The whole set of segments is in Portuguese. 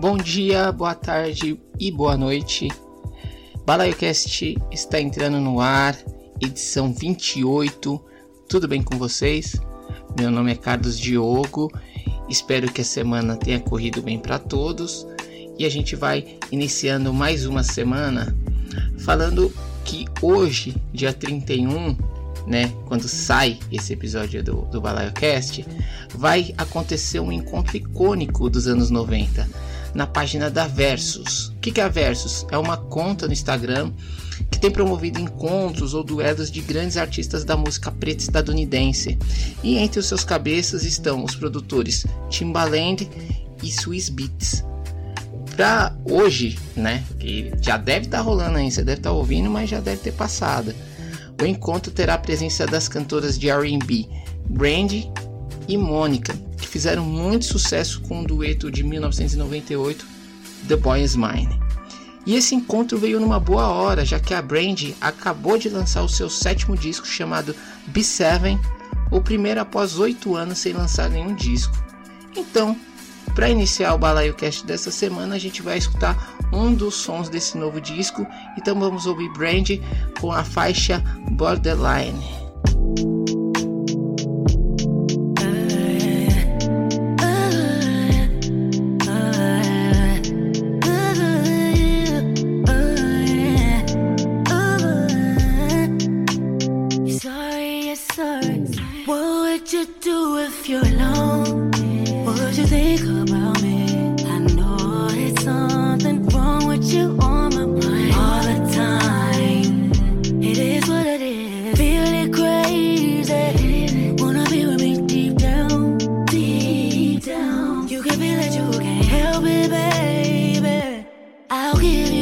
Bom dia, boa tarde e boa noite. BalaioCast está entrando no ar, edição 28. Tudo bem com vocês? Meu nome é Carlos Diogo. Espero que a semana tenha corrido bem para todos. E a gente vai iniciando mais uma semana falando que hoje, dia 31, né, quando sai esse episódio do, do BalaioCast, vai acontecer um encontro icônico dos anos 90 na página da Versus. O que é a Versus? É uma conta no Instagram que tem promovido encontros ou duelos de grandes artistas da música preta estadunidense. E entre os seus cabeças estão os produtores Timbaland e Swiss Beats. Para hoje, né, que já deve estar tá rolando aí, você deve estar tá ouvindo, mas já deve ter passado. O encontro terá a presença das cantoras de R&B Brandy e Mônica, fizeram muito sucesso com o dueto de 1998 The Boy Is Mine. E esse encontro veio numa boa hora, já que a Brandy acabou de lançar o seu sétimo disco chamado B7, o primeiro após oito anos sem lançar nenhum disco. Então, para iniciar o Balaio Cast dessa semana, a gente vai escutar um dos sons desse novo disco. Então vamos ouvir Brandy com a faixa Borderline. courir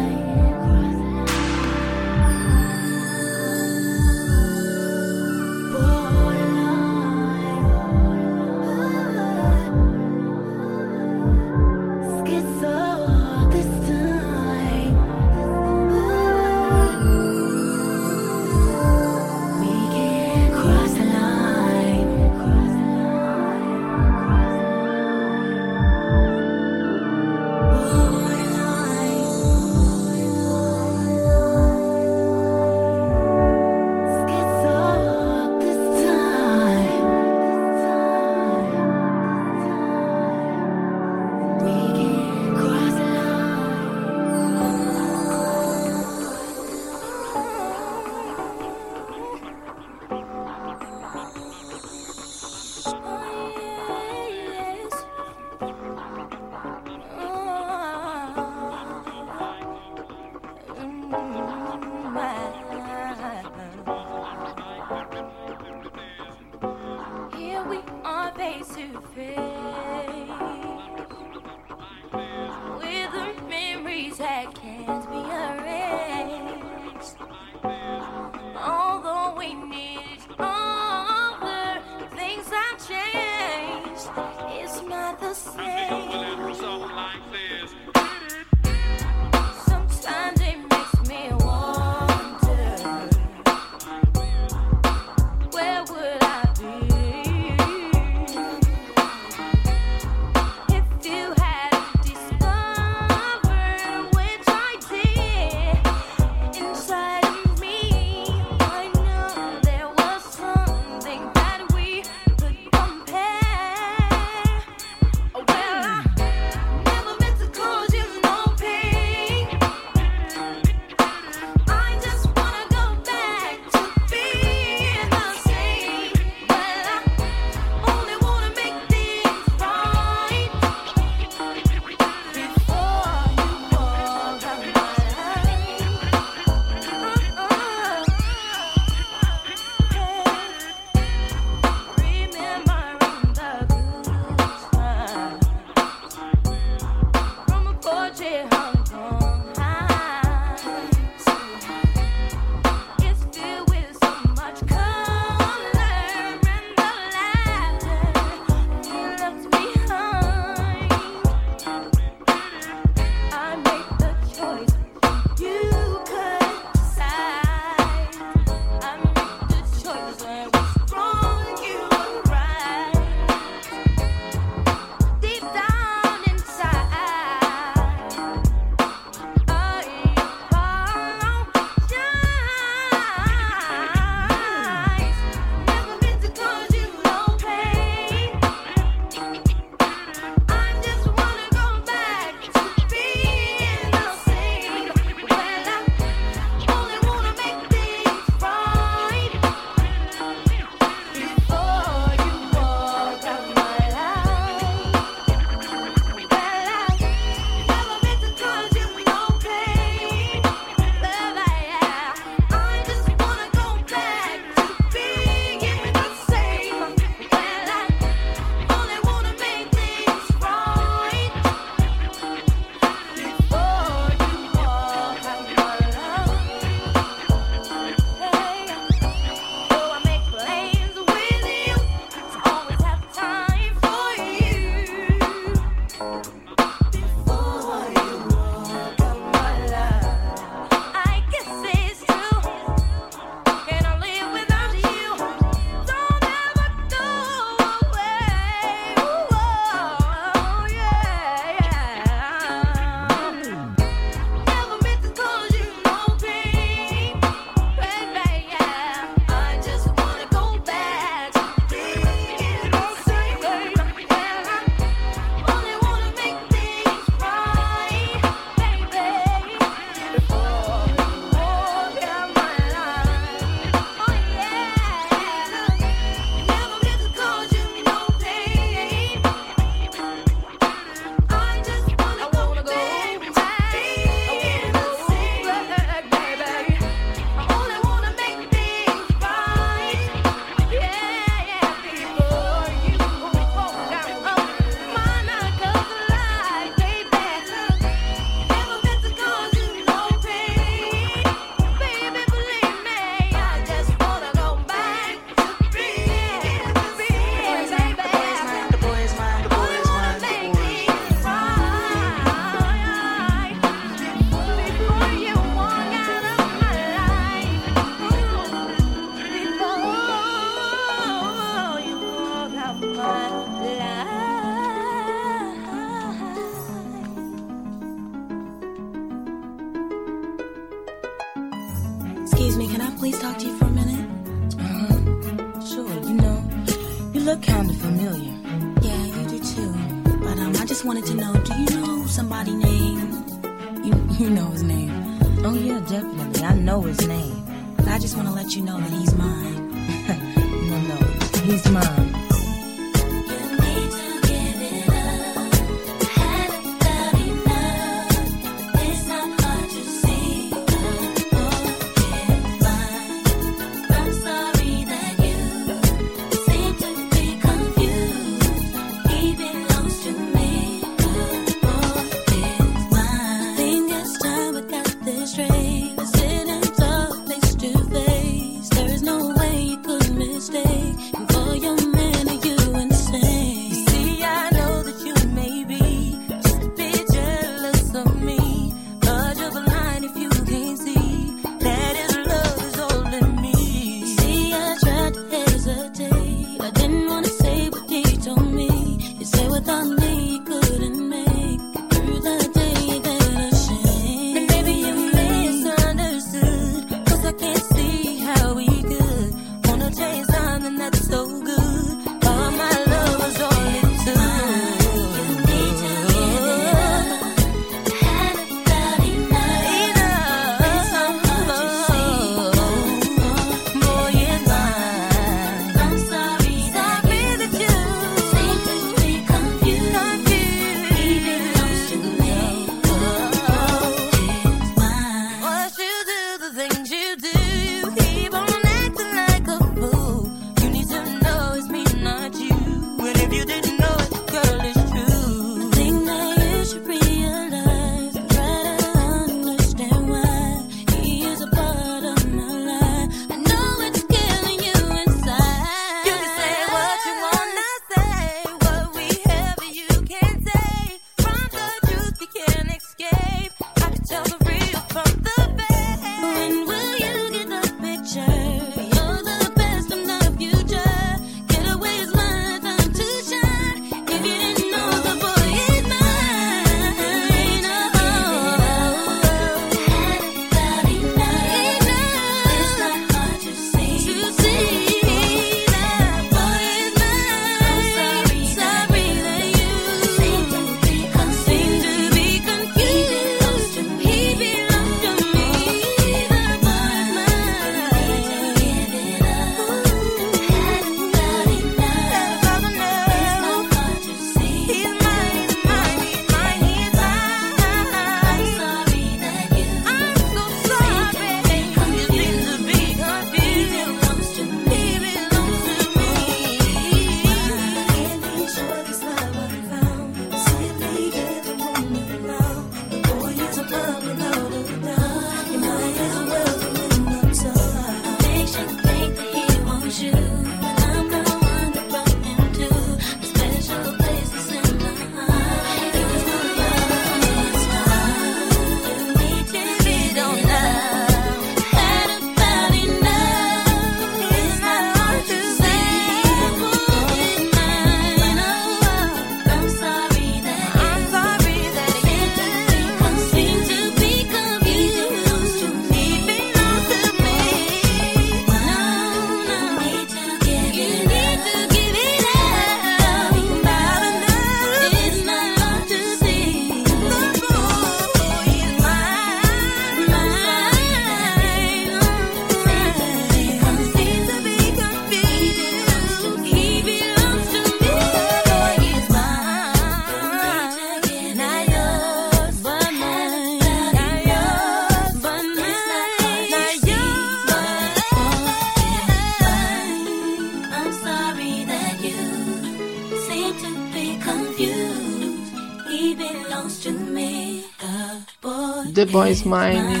Boys Mine,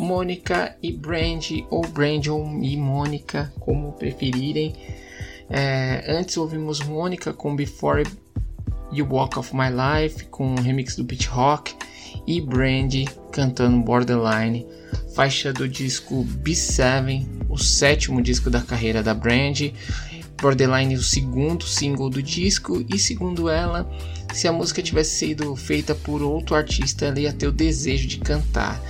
Mônica e Brandy, ou Brandon e Mônica, como preferirem. É, antes ouvimos Mônica com Before You Walk of My Life, com o remix do Beat Rock, e Brandy cantando Borderline, faixa do disco B7, o sétimo disco da carreira da Brandy. Borderline, o segundo single do disco, e segundo ela, se a música tivesse sido feita por outro artista, ela ia ter o desejo de cantar.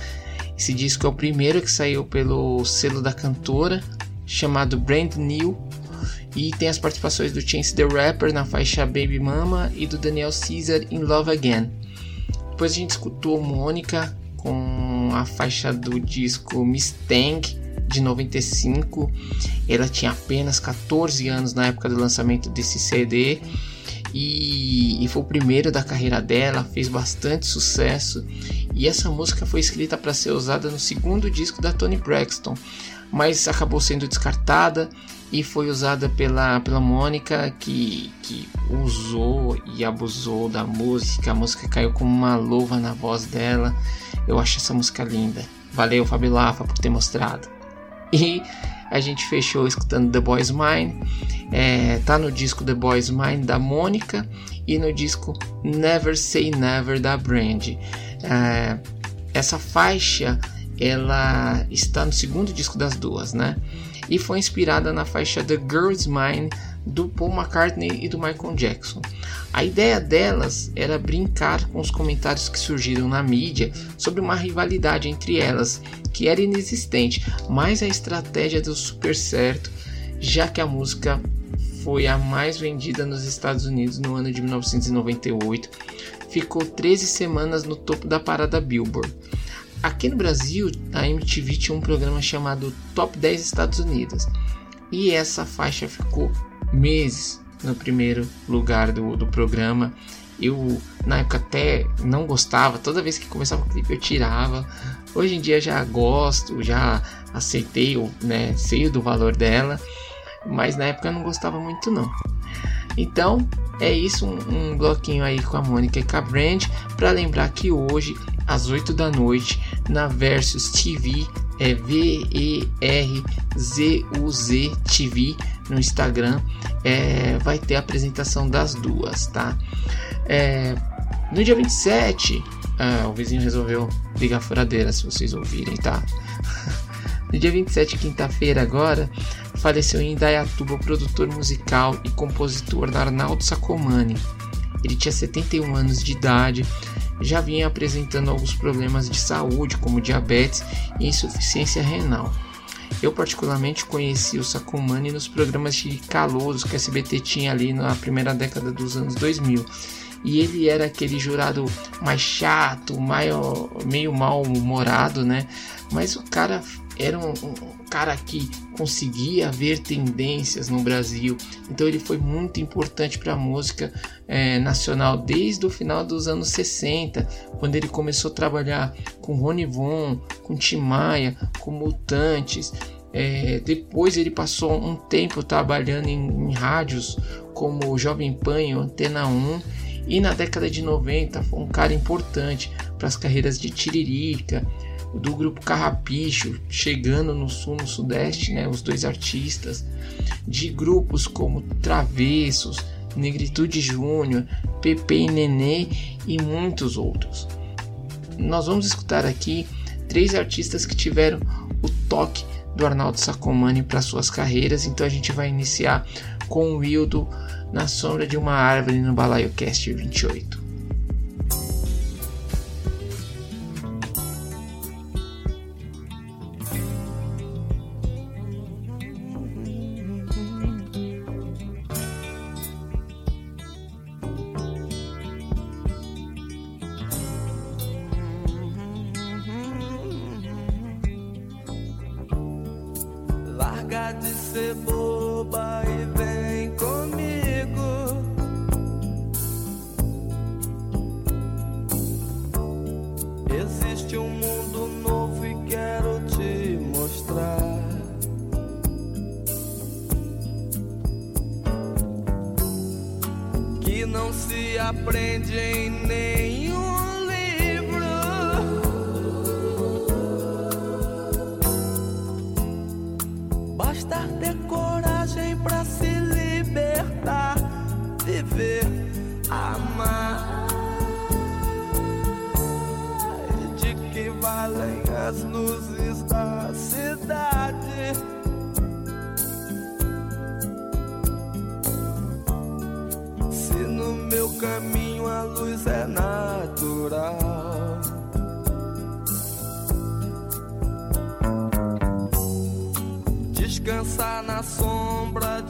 Esse disco é o primeiro que saiu pelo selo da cantora, chamado Brand New, e tem as participações do Chance the Rapper na faixa Baby Mama e do Daniel Caesar em Love Again. Depois a gente escutou Mônica com a faixa do disco Mustang de 95. Ela tinha apenas 14 anos na época do lançamento desse CD e, e, foi o primeiro da carreira dela, fez bastante sucesso. E essa música foi escrita para ser usada no segundo disco da Toni Braxton, mas acabou sendo descartada e foi usada pela, pela Mônica que, que usou e abusou da música. A música caiu como uma luva na voz dela. Eu acho essa música linda. Valeu, Fabilafa, por ter mostrado. E a gente fechou escutando The Boys Mine. É, tá no disco The Boys Mine da Mônica e no disco Never Say Never da Brand. É, essa faixa ela está no segundo disco das duas, né? E foi inspirada na faixa The Girl's Mine do Paul McCartney e do Michael Jackson. A ideia delas era brincar com os comentários que surgiram na mídia sobre uma rivalidade entre elas, que era inexistente, mas a estratégia deu super certo, já que a música foi a mais vendida nos Estados Unidos no ano de 1998, ficou 13 semanas no topo da parada Billboard. Aqui no Brasil, a MTV tinha um programa chamado Top 10 Estados Unidos, e essa faixa ficou meses no primeiro lugar do, do programa. Eu, na época, até não gostava, toda vez que começava o clipe eu tirava. Hoje em dia já gosto, já aceitei, né, sei do valor dela, mas na época eu não gostava muito não. Então é isso, um, um bloquinho aí com a Mônica e com a Brand, para lembrar que hoje, às 8 da noite, na Versus TV, é V-E-R-Z-U-Z TV no Instagram, é, vai ter a apresentação das duas, tá? É, no dia 27, ah, o vizinho resolveu ligar a furadeira, se vocês ouvirem, tá? no dia 27, quinta-feira agora, faleceu em Indaiatuba o produtor musical e compositor Arnaldo Sacomani. Ele tinha 71 anos de idade, já vinha apresentando alguns problemas de saúde, como diabetes e insuficiência renal. Eu particularmente conheci o Sacomani nos programas de calouros que a SBT tinha ali na primeira década dos anos 2000. E ele era aquele jurado mais chato, meio, meio mal-humorado, né? Mas o cara era um, um, cara que conseguia ver tendências no Brasil. Então ele foi muito importante para a música é, nacional desde o final dos anos 60, quando ele começou a trabalhar com Rony Von, com Tim Maia, com Mutantes. É, depois ele passou um tempo trabalhando em, em rádios como Jovem Pan e Antena 1 e na década de 90 foi um cara importante para as carreiras de Tiririca, do grupo Carrapicho, chegando no sul, no sudeste, né, os dois artistas, de grupos como Travessos, Negritude Júnior, Pepe e Nenê e muitos outros. Nós vamos escutar aqui três artistas que tiveram o toque do Arnaldo Sacomani para suas carreiras, então a gente vai iniciar com o Wildo na sombra de uma árvore no Balaio Cast 28. pra se libertar, viver, amar. De que valem as luzes da cidade? Se no meu caminho a luz é natural. Dançar na sombra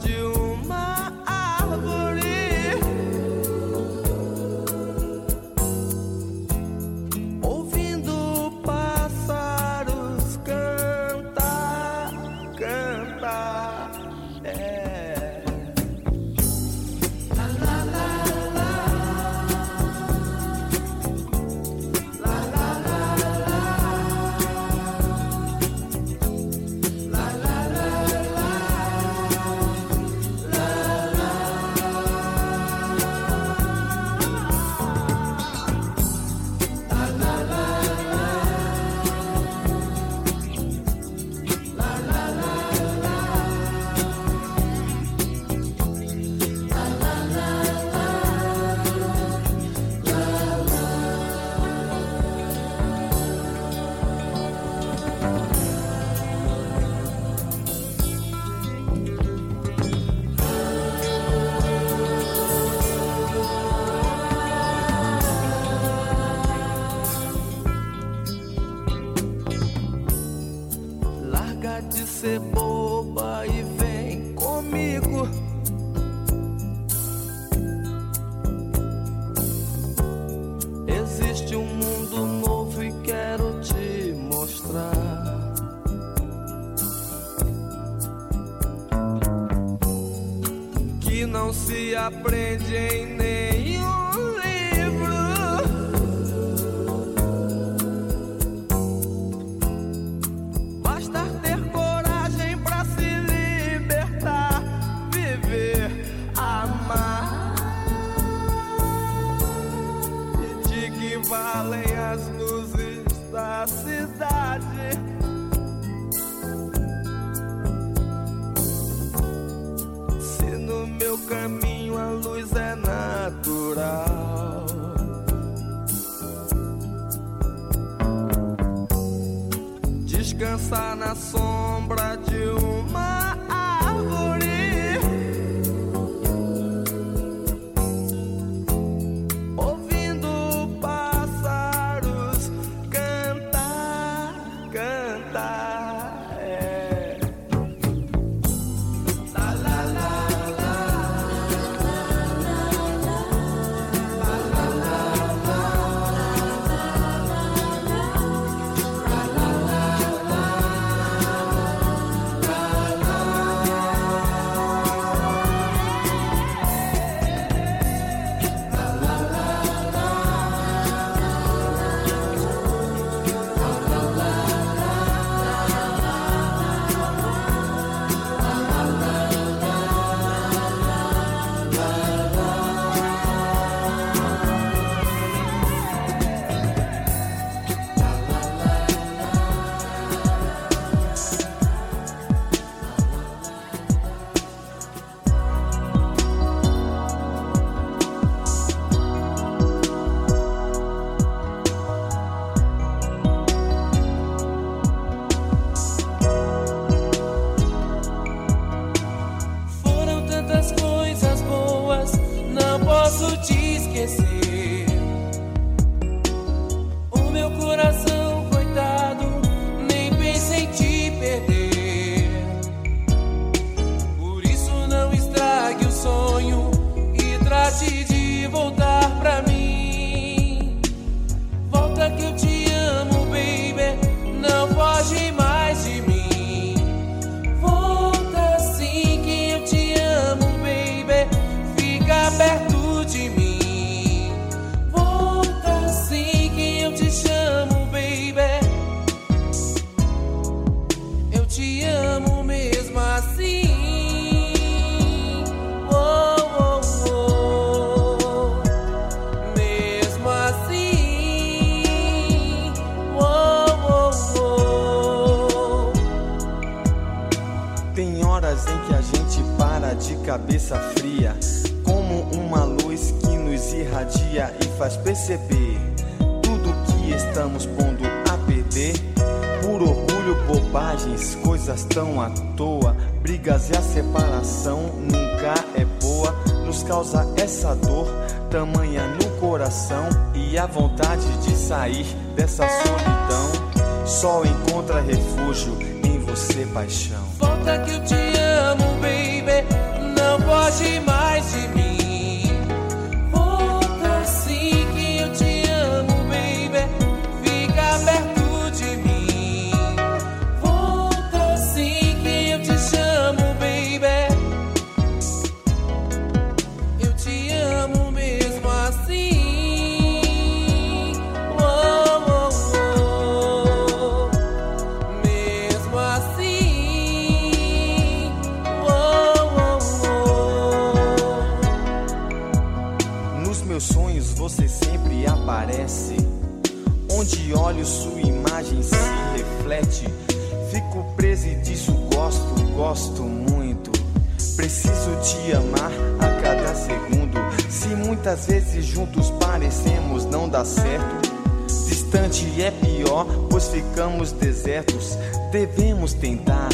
Preciso te amar a cada segundo. Se muitas vezes juntos parecemos não dar certo. Distante é pior, pois ficamos desertos. Devemos tentar,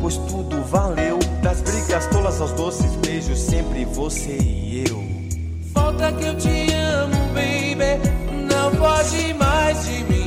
pois tudo valeu. Das brigas tolas aos doces beijos, sempre você e eu. Falta que eu te amo, baby. Não pode mais de mim.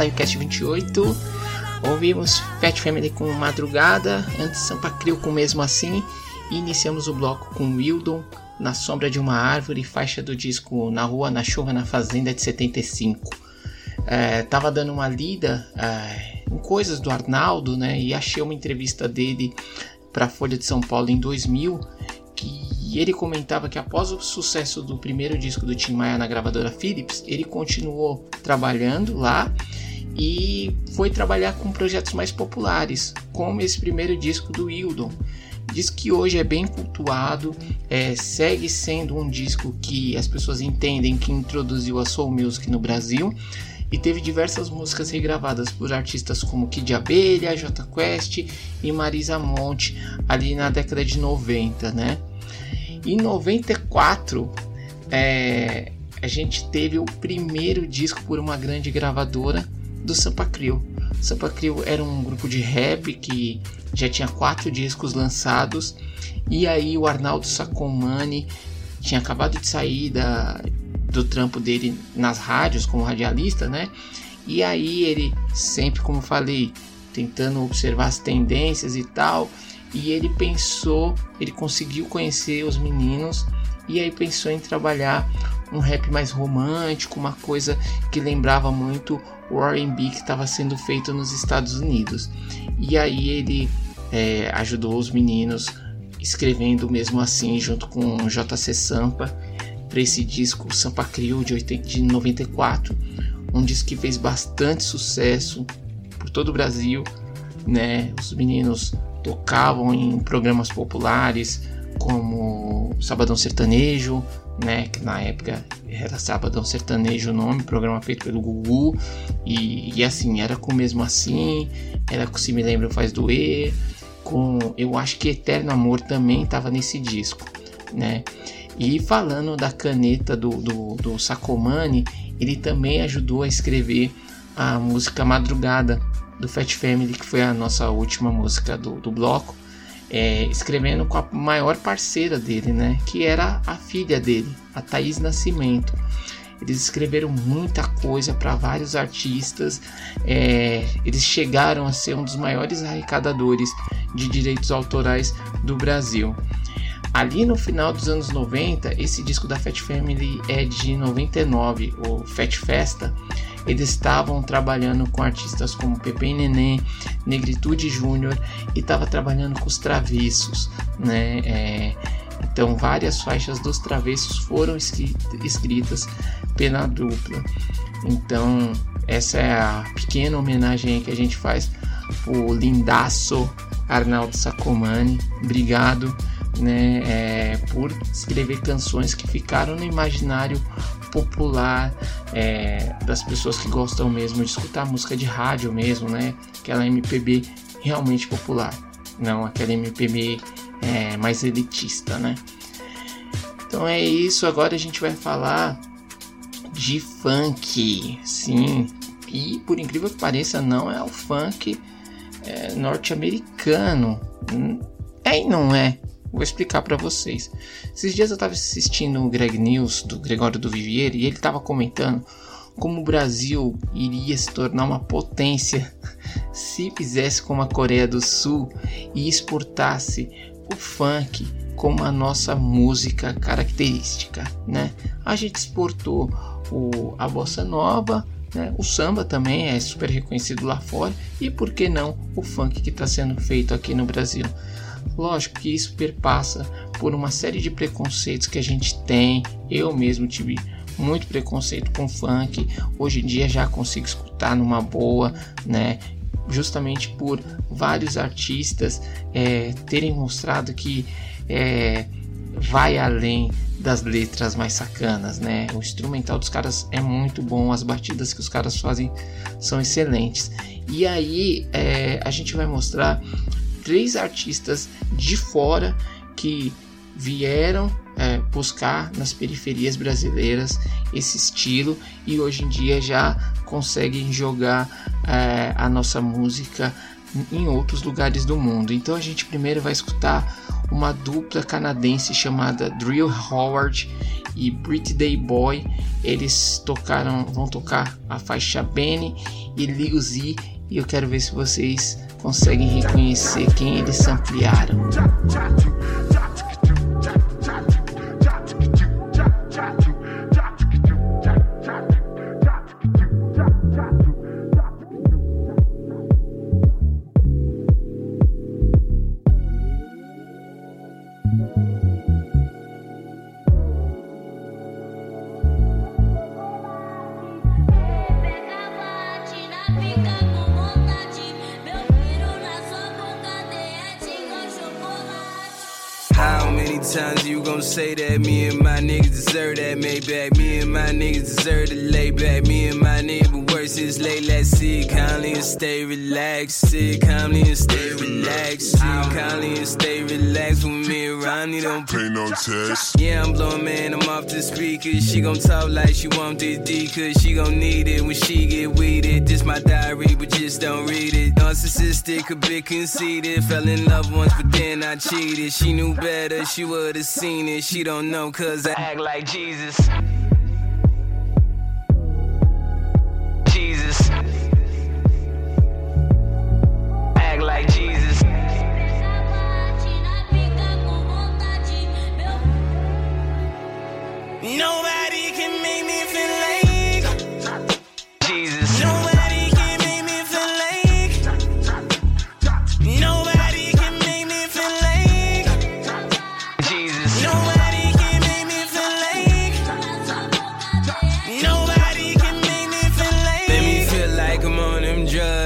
BalaioCast 28. Ouvimos Fat Family com Madrugada, antes Sampa Crio com Mesmo Assim. E iniciamos o bloco com Wildon, Na Sombra de uma Árvore, faixa do disco Na Rua, na Chuva, na Fazenda de 75. É, tava dando uma lida é, em coisas do Arnaldo, né? E achei uma entrevista dele para a Folha de São Paulo em 2000 que ele comentava que após o sucesso do primeiro disco do Tim Maia na gravadora Philips, ele continuou trabalhando lá e foi trabalhar com projetos mais populares, como esse primeiro disco do Wildon. Diz que hoje é bem cultuado, é, segue sendo um disco que as pessoas entendem que introduziu a soul music no Brasil e teve diversas músicas regravadas por artistas como Kid Abelha, J Quest e Marisa Monte ali na década de 90, né? Em 94, é, a gente teve o primeiro disco por uma grande gravadora do Sampa Crio. Sampa Crio era um grupo de rap que já tinha quatro discos lançados e aí o Arnaldo Sacomani tinha acabado de sair da, do trampo dele nas rádios como radialista, né? E aí ele sempre, como falei, tentando observar as tendências e tal, e ele pensou, ele conseguiu conhecer os meninos e aí pensou em trabalhar um rap mais romântico, uma coisa que lembrava muito o R&B que estava sendo feito nos Estados Unidos. E aí ele é, ajudou os meninos escrevendo mesmo assim junto com JC Sampa para esse disco Sampa Crio de, 80, de 94, um disco que fez bastante sucesso por todo o Brasil, né? Os meninos tocavam em programas populares como Sabadão Sertanejo, né, que na época era Sabadão Sertanejo o nome, programa feito pelo Gugu, e, e assim, era com mesmo assim, era com Se Me Lembra Faz Doer, com, eu acho que Eterno Amor também estava nesse disco, né, e falando da caneta do, do, do Sacomani, ele também ajudou a escrever a música Madrugada, do Fat Family, que foi a nossa última música do, do bloco, é, escrevendo com a maior parceira dele, né? Que era a filha dele, a Thaís Nascimento. Eles escreveram muita coisa para vários artistas. É, eles chegaram a ser um dos maiores arrecadadores de direitos autorais do Brasil. Ali no final dos anos 90, esse disco da Fat Family é de 99, o Fat Festa eles estavam trabalhando com artistas como Pepe e Neném, Negritude Júnior e estava trabalhando com os Travessos, né? É, então várias faixas dos Travessos foram escritas pela dupla. Então essa é a pequena homenagem que a gente faz o lindaço Arnaldo Sacomani. Obrigado né, é, por escrever canções que ficaram no imaginário popular é, das pessoas que gostam mesmo de escutar música de rádio mesmo, né? Aquela MPB realmente popular, não aquela MPB é, mais elitista, né? Então é isso. Agora a gente vai falar de funk, sim. E por incrível que pareça, não é o funk é, norte-americano. Hum, é e não é. Vou explicar para vocês. Esses dias eu estava assistindo o Greg News do Gregório do Vivier e ele estava comentando como o Brasil iria se tornar uma potência se fizesse como a Coreia do Sul e exportasse o funk como a nossa música característica, né? A gente exportou o, a bossa nova, né? o samba também é super reconhecido lá fora e por que não o funk que está sendo feito aqui no Brasil? Lógico que isso perpassa por uma série de preconceitos que a gente tem. Eu mesmo tive muito preconceito com funk. Hoje em dia já consigo escutar numa boa, né? Justamente por vários artistas é, terem mostrado que é, vai além das letras mais sacanas, né? O instrumental dos caras é muito bom, as batidas que os caras fazem são excelentes. E aí é, a gente vai mostrar três artistas de fora que vieram é, buscar nas periferias brasileiras esse estilo e hoje em dia já conseguem jogar é, a nossa música em outros lugares do mundo. Então a gente primeiro vai escutar uma dupla canadense chamada Drill Howard e Brit Day Boy. Eles tocaram, vão tocar a faixa Benny e Lil Z e eu quero ver se vocês conseguem reconhecer quem eles ampliaram. That Maybach. Me and my niggas deserve to lay back. Me and my is late. Let's sit calmly and stay relaxed. Sit calmly and stay relaxed. Sit calmly and stay relaxed. With me around, you don't pay no test. Yeah, I'm blowing man, I'm off the speakers. She gon' talk like she want this D, cause she gon' need it when she get weeded. This my diary, but just don't read it. Narcissistic, a bit conceited. Fell in love once, but then I cheated. She knew better, she would've seen it. She don't know cause I act like Jesus. Jesus. Act like Jesus. Nobody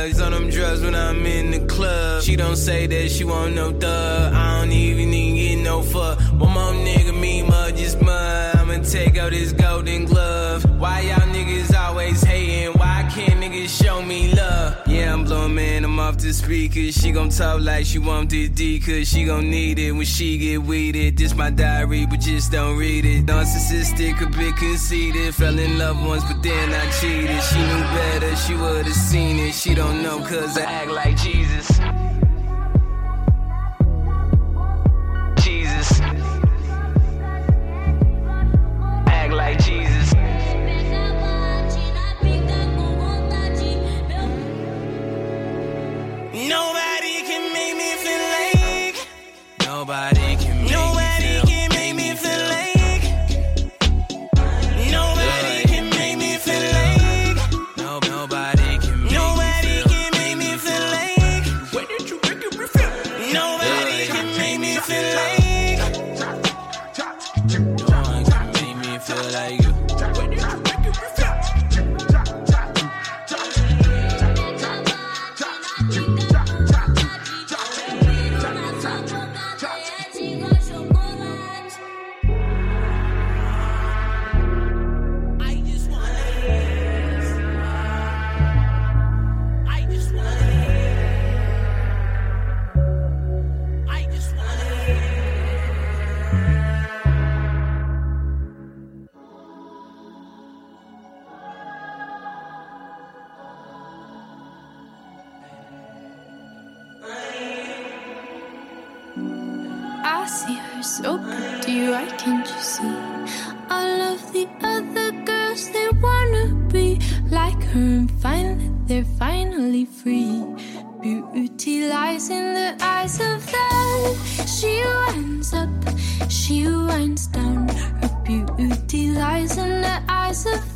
drugs, on them drugs when I'm in the club. She don't say that she want no thug. I don't even need get no fuck. One more nigga, me mud, just mud. I'ma take out this golden glove. Why y'all the speaker. She gon' talk like she want this D, cause she gon' need it when she get weeded. This my diary, but just don't read it. Narcissistic, a bit conceited. Fell in love once, but then I cheated. She knew better, she would've seen it. She don't know, cause I act like. Jesus. The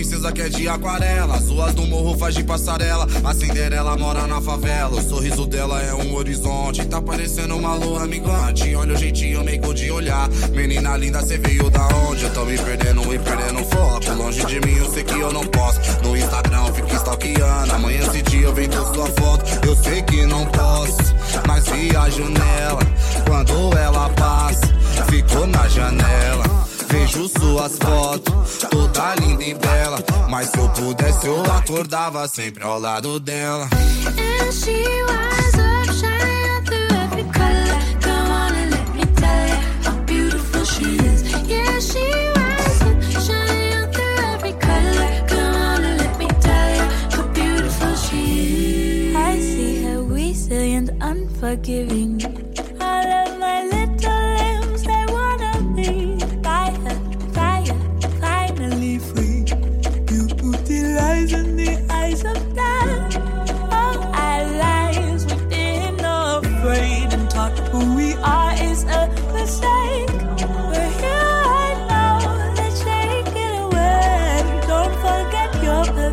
princesa que é de aquarela. As ruas do morro faz de passarela, a Cinderela mora na favela. O sorriso dela é um horizonte, tá parecendo uma lua amigante. Olha o jeitinho meio de olhar, menina linda, cê veio da onde? Eu tô me perdendo e perdendo foco. Longe de mim, eu sei que eu não posso. No Instagram eu fico stalkeando, amanhã esse dia eu venho com sua foto. Eu sei que não posso, mas viajo nela. Quando ela passa, fico na janela. Vejo suas fotos, toda linda e bela. Mas se eu pudesse, eu acordava sempre ao lado dela. And she winds up shining through every color. Come on and let me tell you how beautiful she is. Yeah, she winds up shining through every color. Come on and let me tell you how beautiful she is. I see her resilient, unforgiving.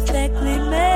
Perfectly made.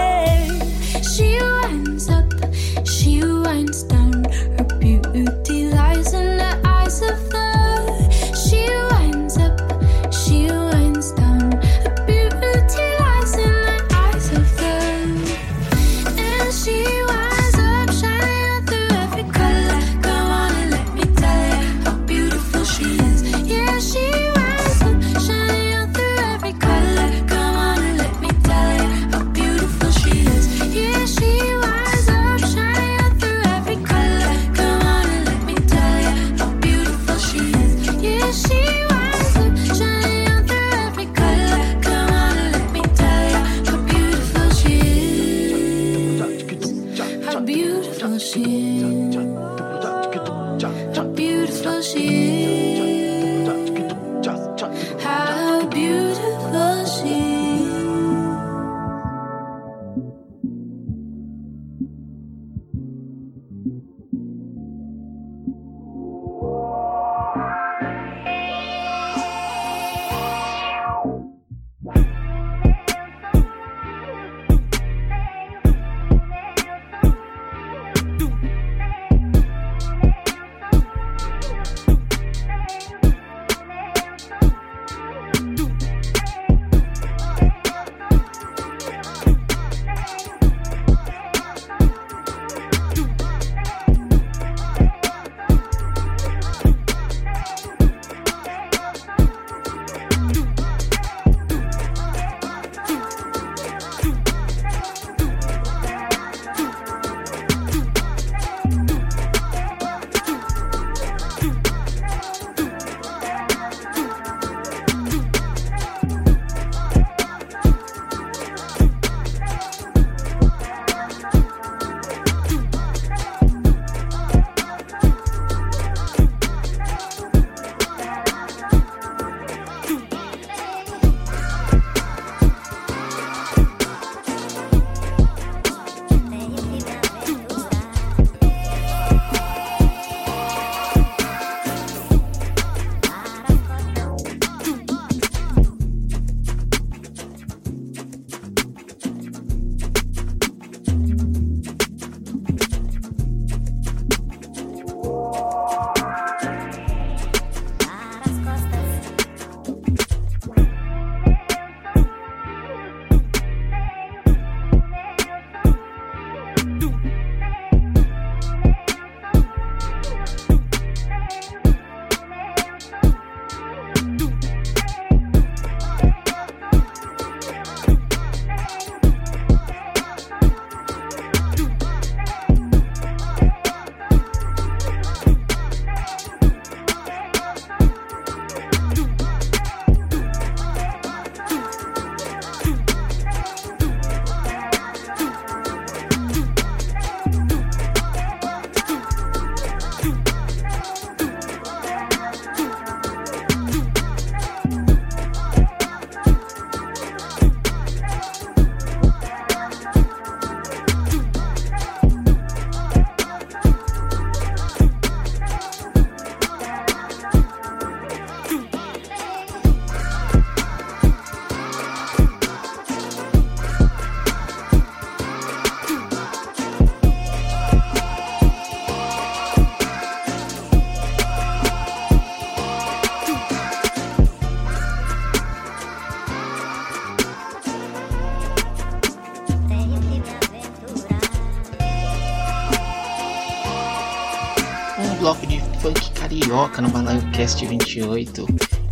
Carioca no Balaio Cast 28.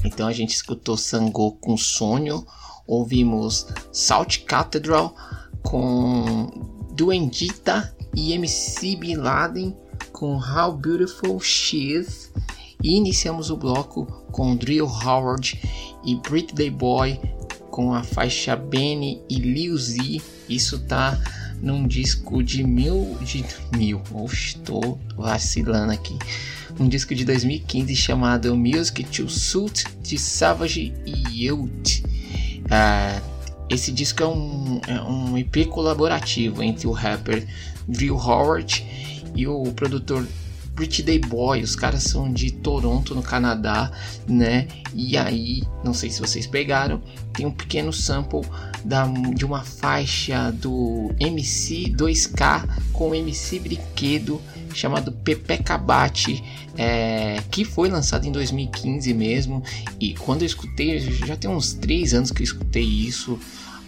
Então a gente escutou Sangô com Sonho, ouvimos Salt Cathedral com Duendita e MC Bin Laden com How Beautiful She Is. E iniciamos o bloco com Drill Howard e Brick Day Boy com a faixa Benny e Lil Z. Isso tá num disco de mil. de mil. Oxe, tô vacilando aqui. Um disco de 2015 chamado Music to Suit de Savage Youth. Ah, esse disco é um, é um EP colaborativo entre o rapper Drill Howard e o produtor Pretty Day Boy, os caras são de Toronto, no Canadá, né? E aí, não sei se vocês pegaram, tem um pequeno sample da, de uma faixa do MC 2K com MC Brinquedo chamado Pepe Cabate, é, que foi lançado em 2015 mesmo. E quando eu escutei, já tem uns 3 anos que eu escutei isso.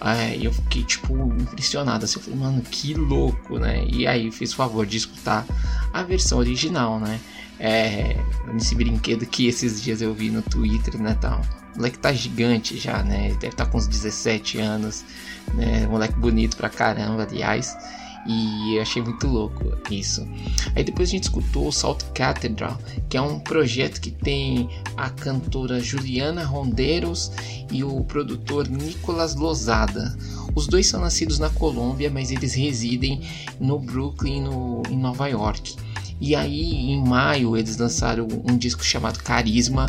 É, eu fiquei tipo impressionado assim, eu falei, mano, que louco, né? E aí fiz o favor de escutar a versão original, né? É, nesse brinquedo que esses dias eu vi no Twitter, né, tal. O moleque tá gigante já, né? Deve estar tá com uns 17 anos, né? Moleque bonito pra caramba, aliás. E eu achei muito louco isso. Aí depois a gente escutou o Salt Cathedral, que é um projeto que tem a cantora Juliana Rondeiros e o produtor Nicolas Lozada. Os dois são nascidos na Colômbia, mas eles residem no Brooklyn, no, em Nova York. E aí, em maio, eles lançaram um disco chamado Carisma,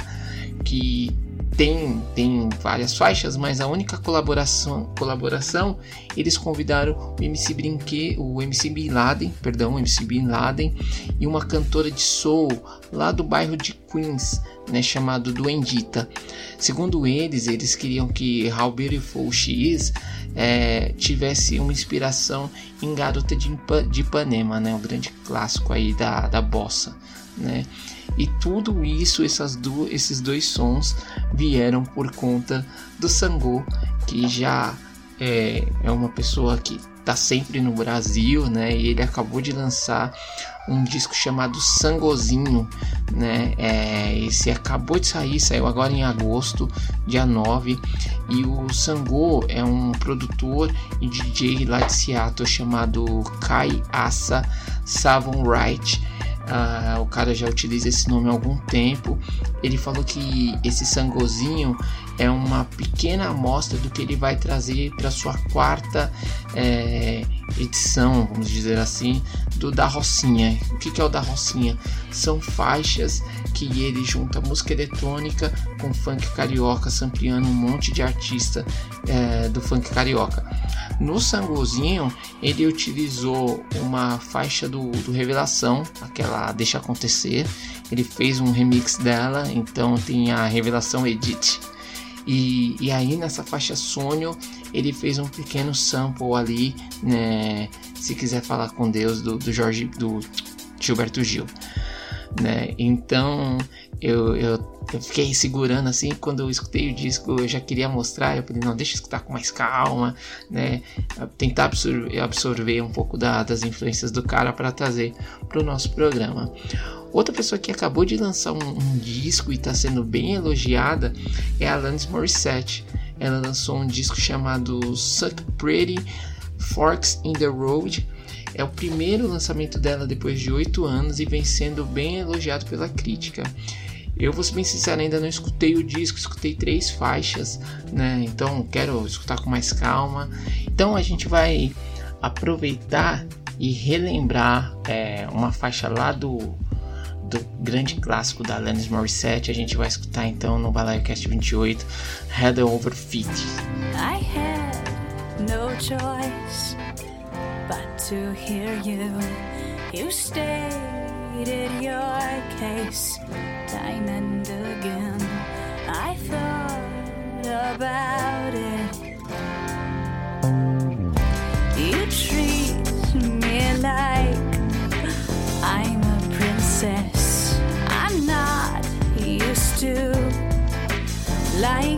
que tem, tem várias faixas, mas a única colaboração, colaboração eles convidaram o MC Brinque, o MC Bin Laden, perdão, o MC Bin Laden e uma cantora de soul lá do bairro de Queens, né, chamado Duendita. Segundo eles, eles queriam que How Beautiful She Is é, tivesse uma inspiração em Garota de, Ipanema, né, o grande clássico aí da, da bossa, né. E tudo isso, essas do, esses dois sons vieram por conta do Sangô, que já é, é uma pessoa que está sempre no Brasil, né? E ele acabou de lançar um disco chamado Sangozinho, né? É, esse acabou de sair, saiu agora em agosto, dia 9. E o Sangô é um produtor e DJ lá de Seattle chamado Kai Asa Savon Wright ah, o cara já utiliza esse nome há algum tempo. Ele falou que esse sangozinho é uma pequena amostra do que ele vai trazer para sua quarta é, edição, vamos dizer assim, do da Rocinha. O que, que é o da Rocinha? São faixas que ele junta música eletrônica com funk carioca, sampleando um monte de artista é, do funk carioca. No Sangozinho, ele utilizou uma faixa do, do Revelação, aquela Deixa Acontecer. Ele fez um remix dela, então tem a Revelação Edit. E, e aí nessa faixa Sonho ele fez um pequeno sample ali, né, se quiser falar com Deus do, do Jorge do Gilberto Gil né? Então eu, eu, eu, fiquei segurando assim, quando eu escutei o disco eu já queria mostrar, eu falei, não, deixa eu escutar com mais calma, né? Tentar absorver, absorver um pouco da, das influências do cara para trazer para o nosso programa. Outra pessoa que acabou de lançar um, um disco e está sendo bem elogiada é a Alanis Morissette. Ela lançou um disco chamado Suck Pretty Forks in the Road é o primeiro lançamento dela depois de oito anos e vem sendo bem elogiado pela crítica. Eu vou ser bem sincero, ainda não escutei o disco, escutei três faixas, né? Então quero escutar com mais calma. Então a gente vai aproveitar e relembrar é, uma faixa lá do, do grande clássico da Alanis Morissette. A gente vai escutar então no Balaio Cast 28, Head Over Feet. I had no choice. but to hear you. You stated your case time and again. I thought about it. You treat me like like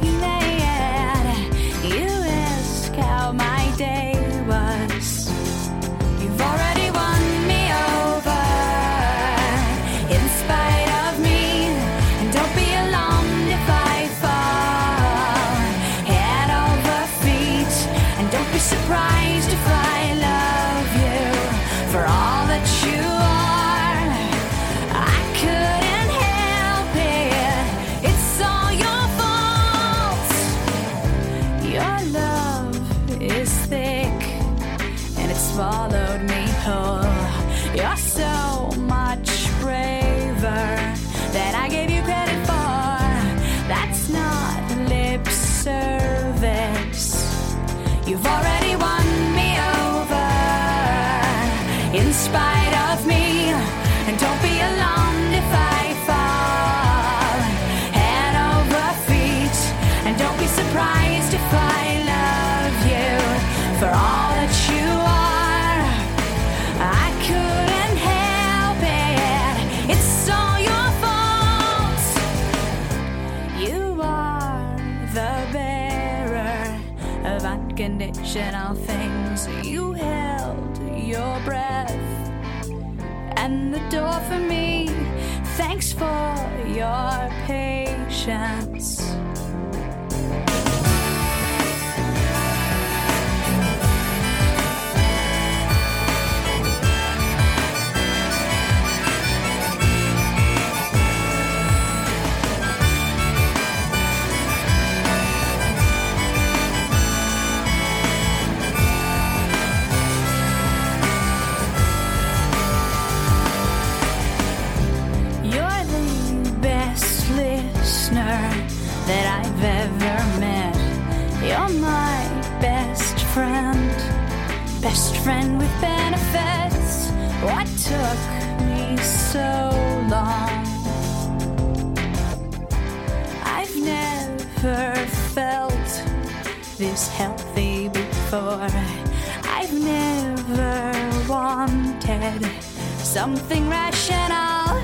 And all things. You held your breath and the door for me. Thanks for your patience. something rational.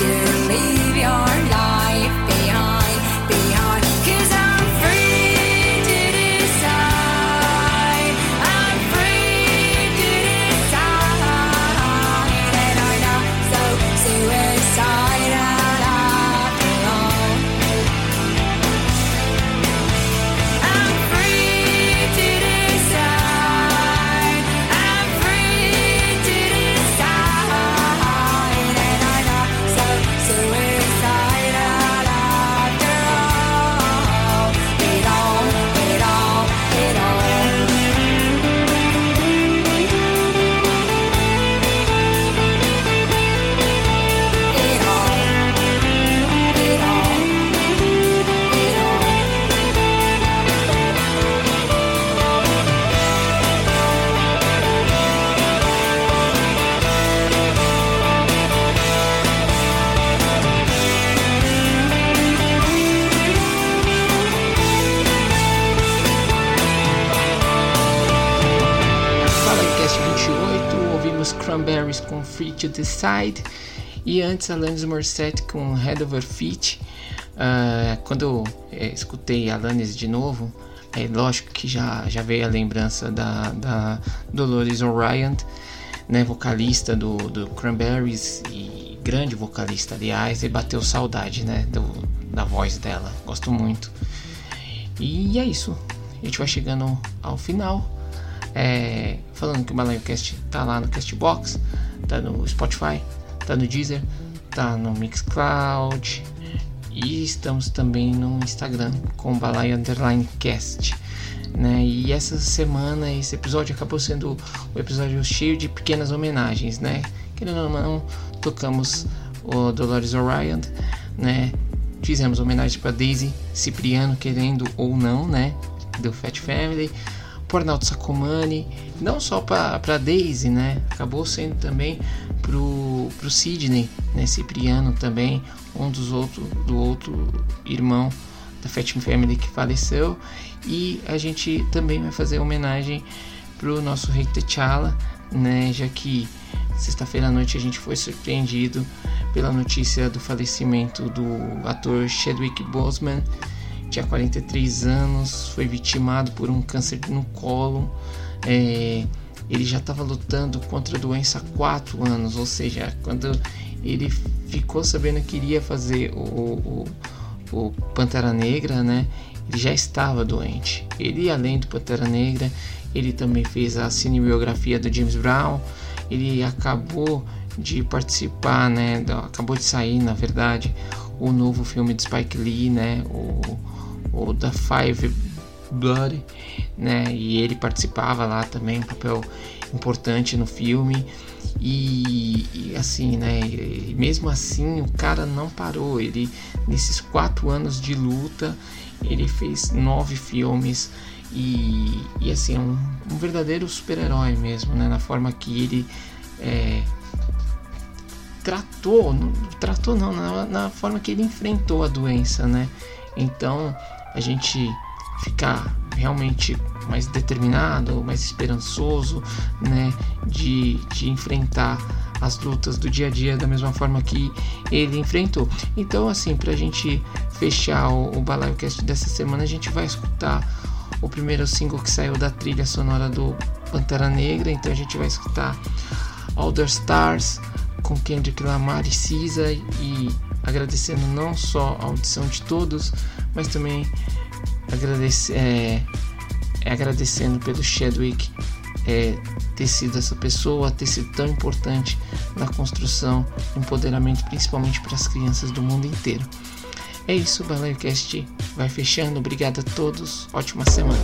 year. Decide. E antes, Alanis Morissette com Head Over Feet. Uh, quando eu é, escutei Alanis de novo, é lógico que já, já veio a lembrança da, da Dolores O'Ryan, né, vocalista do, do Cranberries e grande vocalista, aliás, e bateu saudade né, do, da voz dela. Gosto muito. E é isso. A gente vai chegando ao final. É, falando que o BalaioCast tá lá no Castbox tá no Spotify, tá no Deezer, tá no Mixcloud e estamos também no Instagram com Balai Underline Cast. Né? E essa semana esse episódio acabou sendo um episódio cheio de pequenas homenagens, né? Querendo ou não, tocamos o Dolores Orion, né? Fizemos homenagem para Daisy Cipriano, querendo ou não, né? Do Fat Family por Arnaldo Sacomani, não só para Daisy, né? Acabou sendo também pro, pro Sidney, né? Cipriano também, um dos outros do outro irmão da Fat Family que faleceu. E a gente também vai fazer homenagem pro nosso rei T'Challa, né? Já que sexta-feira à noite a gente foi surpreendido pela notícia do falecimento do ator Chadwick Boseman tinha 43 anos, foi vitimado por um câncer no colo. É, ele já estava lutando contra a doença há 4 anos, ou seja, quando ele ficou sabendo que iria fazer o, o, o Pantera Negra, né? Ele já estava doente. Ele, além do Pantera Negra, ele também fez a cinebiografia do James Brown. Ele acabou de participar, né? Acabou de sair, na verdade, o novo filme de Spike Lee, né? O, o da Five Blood, né? E ele participava lá também, um papel importante no filme. E, e, assim, né? E mesmo assim, o cara não parou. Ele nesses quatro anos de luta, ele fez nove filmes e, e assim, é um, um verdadeiro super-herói mesmo, né? Na forma que ele é, tratou, não, tratou não, na, na forma que ele enfrentou a doença, né? Então a gente ficar realmente mais determinado, mais esperançoso, né, de, de enfrentar as lutas do dia a dia da mesma forma que ele enfrentou. Então, assim, para a gente fechar o, o Balaio Cast dessa semana, a gente vai escutar o primeiro single que saiu da trilha sonora do Pantera Negra. Então, a gente vai escutar All the Stars com Kendrick Lamar e Cisa e agradecendo não só a audição de todos, mas também agradece, é, é agradecendo pelo Chadwick é, ter sido essa pessoa, ter sido tão importante na construção, empoderamento, principalmente para as crianças do mundo inteiro. É isso, o BalaioCast vai fechando. Obrigado a todos, ótima semana.